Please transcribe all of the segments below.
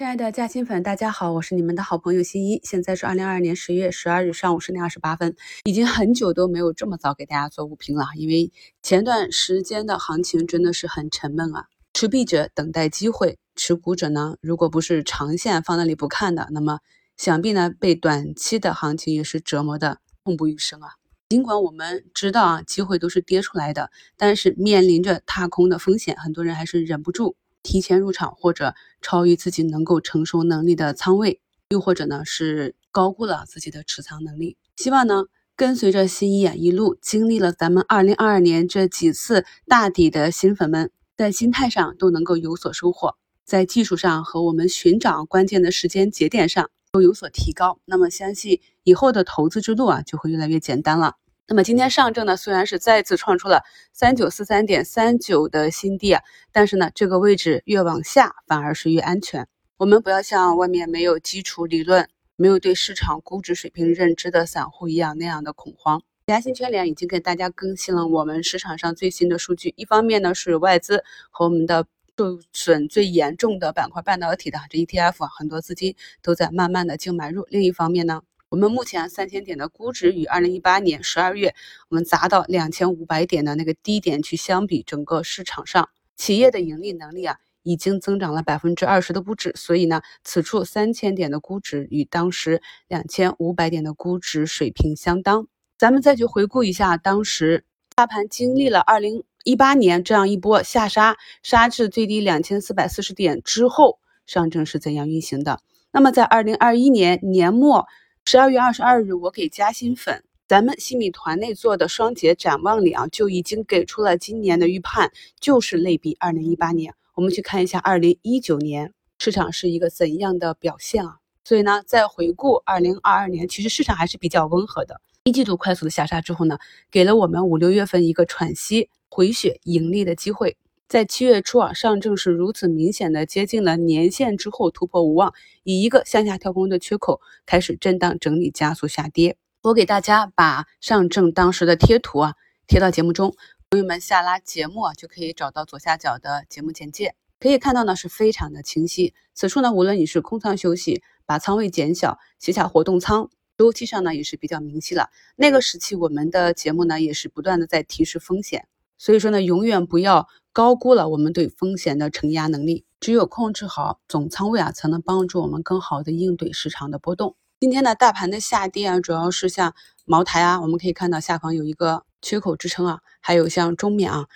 亲爱的嘉兴粉，大家好，我是你们的好朋友新一。现在是二零二二年十月十二日上午十点二十八分，已经很久都没有这么早给大家做午评了，因为前段时间的行情真的是很沉闷啊。持币者等待机会，持股者呢，如果不是长线放那里不看的，那么想必呢被短期的行情也是折磨的痛不欲生啊。尽管我们知道啊，机会都是跌出来的，但是面临着踏空的风险，很多人还是忍不住。提前入场，或者超于自己能够承受能力的仓位，又或者呢是高估了自己的持仓能力。希望呢跟随着新一啊一路经历了咱们二零二二年这几次大底的新粉们，在心态上都能够有所收获，在技术上和我们寻找关键的时间节点上都有所提高。那么相信以后的投资之路啊就会越来越简单了。那么今天上证呢，虽然是再次创出了三九四三点三九的新低啊，但是呢，这个位置越往下反而是越安全。我们不要像外面没有基础理论、没有对市场估值水平认知的散户一样那样的恐慌。嘉兴圈联已经给大家更新了我们市场上最新的数据，一方面呢是外资和我们的受损最严重的板块半导体的这 ETF，很多资金都在慢慢的净买入；另一方面呢。我们目前三千点的估值与二零一八年十二月我们砸到两千五百点的那个低点去相比，整个市场上企业的盈利能力啊，已经增长了百分之二十的不止。所以呢，此处三千点的估值与当时两千五百点的估值水平相当。咱们再去回顾一下，当时大盘经历了二零一八年这样一波下杀，杀至最低两千四百四十点之后，上证是怎样运行的？那么在二零二一年年末。十二月二十二日，我给嘉兴粉咱们新米团内做的双节展望里啊，就已经给出了今年的预判，就是类比二零一八年。我们去看一下二零一九年市场是一个怎样的表现啊？所以呢，在回顾二零二二年，其实市场还是比较温和的。一季度快速的下杀之后呢，给了我们五六月份一个喘息、回血、盈利的机会。在七月初啊，上证是如此明显的接近了年线之后突破无望，以一个向下跳空的缺口开始震荡整理，加速下跌。我给大家把上证当时的贴图啊贴到节目中，朋友们下拉节目啊就可以找到左下角的节目简介，可以看到呢是非常的清晰。此处呢，无论你是空仓休息，把仓位减小，写下活动仓，周期上呢也是比较明晰了。那个时期我们的节目呢也是不断的在提示风险。所以说呢，永远不要高估了我们对风险的承压能力。只有控制好总仓位啊，才能帮助我们更好的应对市场的波动。今天呢，大盘的下跌啊，主要是像茅台啊，我们可以看到下方有一个缺口支撑啊，还有像中缅啊，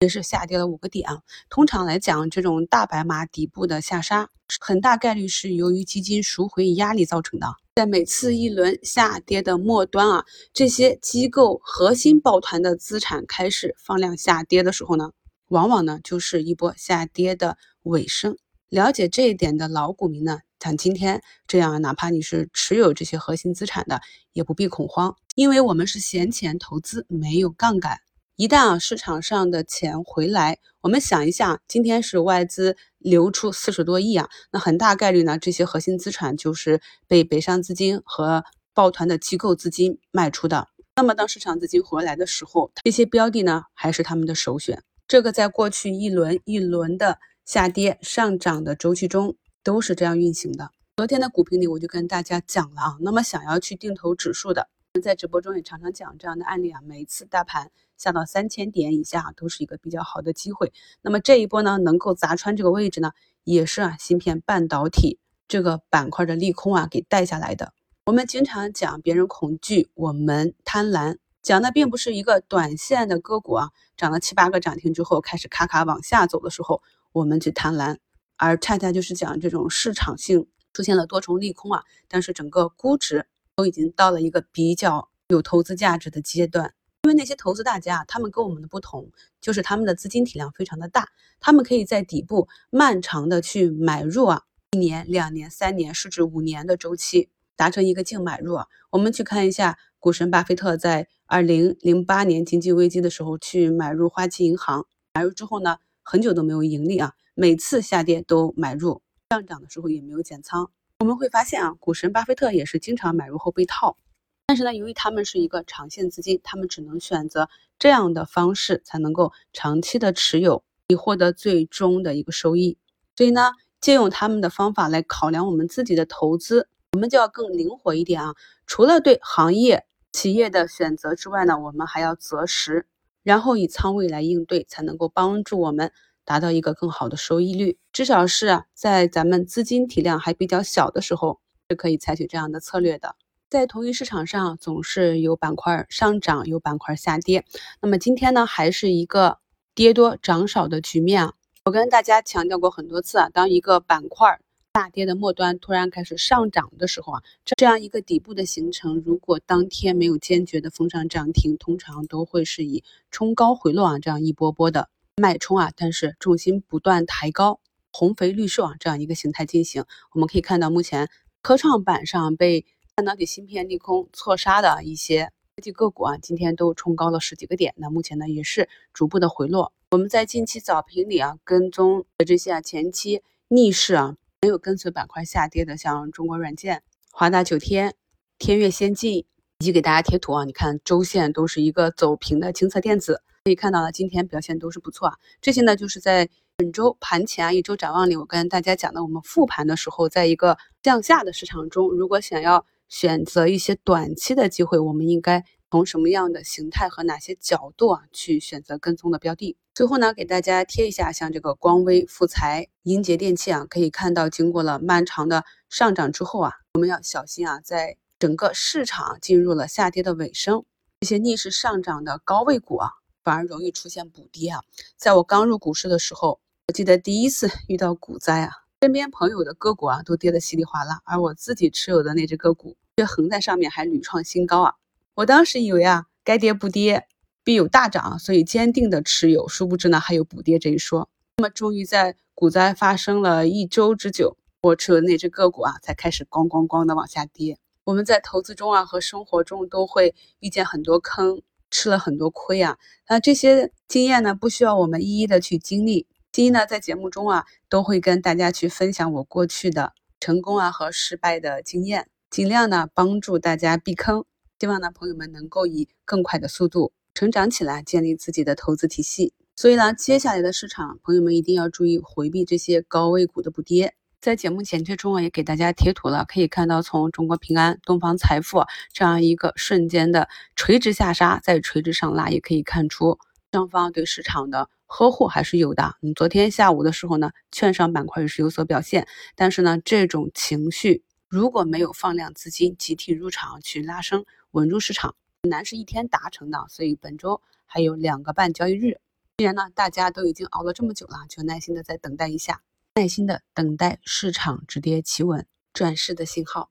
也是下跌了五个点啊。通常来讲，这种大白马底部的下杀，很大概率是由于基金赎回压力造成的。在每次一轮下跌的末端啊，这些机构核心抱团的资产开始放量下跌的时候呢，往往呢就是一波下跌的尾声。了解这一点的老股民呢，像今天这样，哪怕你是持有这些核心资产的，也不必恐慌，因为我们是闲钱投资，没有杠杆。一旦啊市场上的钱回来，我们想一下，今天是外资流出四十多亿啊，那很大概率呢，这些核心资产就是被北上资金和抱团的机构资金卖出的。那么当市场资金回来的时候，这些标的呢还是他们的首选。这个在过去一轮一轮的下跌上涨的周期中都是这样运行的。昨天的股评里我就跟大家讲了啊，那么想要去定投指数的。在直播中也常常讲这样的案例啊，每次大盘下到三千点以下都是一个比较好的机会。那么这一波呢，能够砸穿这个位置呢，也是啊芯片半导体这个板块的利空啊给带下来的。我们经常讲别人恐惧，我们贪婪，讲的并不是一个短线的个股啊，涨了七八个涨停之后开始咔咔往下走的时候，我们去贪婪，而恰恰就是讲这种市场性出现了多重利空啊，但是整个估值。都已经到了一个比较有投资价值的阶段，因为那些投资大家，他们跟我们的不同，就是他们的资金体量非常的大，他们可以在底部漫长的去买入啊，一年、两年、三年，甚至五年的周期，达成一个净买入啊。我们去看一下股神巴菲特在二零零八年经济危机的时候去买入花旗银行，买入之后呢，很久都没有盈利啊，每次下跌都买入，上涨的时候也没有减仓。我们会发现啊，股神巴菲特也是经常买入后被套，但是呢，由于他们是一个长线资金，他们只能选择这样的方式才能够长期的持有，以获得最终的一个收益。所以呢，借用他们的方法来考量我们自己的投资，我们就要更灵活一点啊。除了对行业企业的选择之外呢，我们还要择时，然后以仓位来应对，才能够帮助我们达到一个更好的收益率。至少是在咱们资金体量还比较小的时候，是可以采取这样的策略的。在同一市场上，总是有板块上涨，有板块下跌。那么今天呢，还是一个跌多涨少的局面啊。我跟大家强调过很多次啊，当一个板块大跌的末端突然开始上涨的时候啊，这样一个底部的形成，如果当天没有坚决的封上涨停，通常都会是以冲高回落啊这样一波波的脉冲啊，但是重心不断抬高，红肥绿瘦啊这样一个形态进行。我们可以看到，目前科创板上被半导体芯片利空错杀的一些科技个股啊，今天都冲高了十几个点。那目前呢，也是逐步的回落。我们在近期早评里啊，跟踪的这些啊前期逆势啊没有跟随板块下跌的，像中国软件、华大九天、天越先进，以及给大家贴图啊，你看周线都是一个走平的清测电子，可以看到呢，今天表现都是不错啊。这些呢，就是在本周盘前啊一周展望里，我跟大家讲的，我们复盘的时候，在一个向下的市场中，如果想要选择一些短期的机会，我们应该从什么样的形态和哪些角度啊去选择跟踪的标的？最后呢，给大家贴一下，像这个光威、富材、英杰电器啊，可以看到，经过了漫长的上涨之后啊，我们要小心啊，在整个市场进入了下跌的尾声，这些逆势上涨的高位股啊，反而容易出现补跌啊。在我刚入股市的时候，我记得第一次遇到股灾啊。身边朋友的个股啊，都跌得稀里哗啦，而我自己持有的那只个股却横在上面，还屡创新高啊！我当时以为啊，该跌不跌，必有大涨，所以坚定的持有。殊不知呢，还有补跌这一说。那么，终于在股灾发生了一周之久，我持有的那只个股啊，才开始咣咣咣的往下跌。我们在投资中啊，和生活中都会遇见很多坑，吃了很多亏啊。那这些经验呢，不需要我们一一的去经历。第一呢，在节目中啊，都会跟大家去分享我过去的成功啊和失败的经验，尽量呢帮助大家避坑。希望呢朋友们能够以更快的速度成长起来，建立自己的投资体系。所以呢，接下来的市场，朋友们一定要注意回避这些高位股的补跌。在节目简介中啊，也给大家贴图了，可以看到从中国平安、东方财富这样一个瞬间的垂直下杀，再垂直上拉，也可以看出双方对市场的。呵护还是有的。嗯，昨天下午的时候呢，券商板块也是有所表现。但是呢，这种情绪如果没有放量资金集体入场去拉升稳住市场，难是一天达成的。所以本周还有两个半交易日。既然呢，大家都已经熬了这么久了，就耐心的再等待一下，耐心的等待市场止跌企稳转势的信号。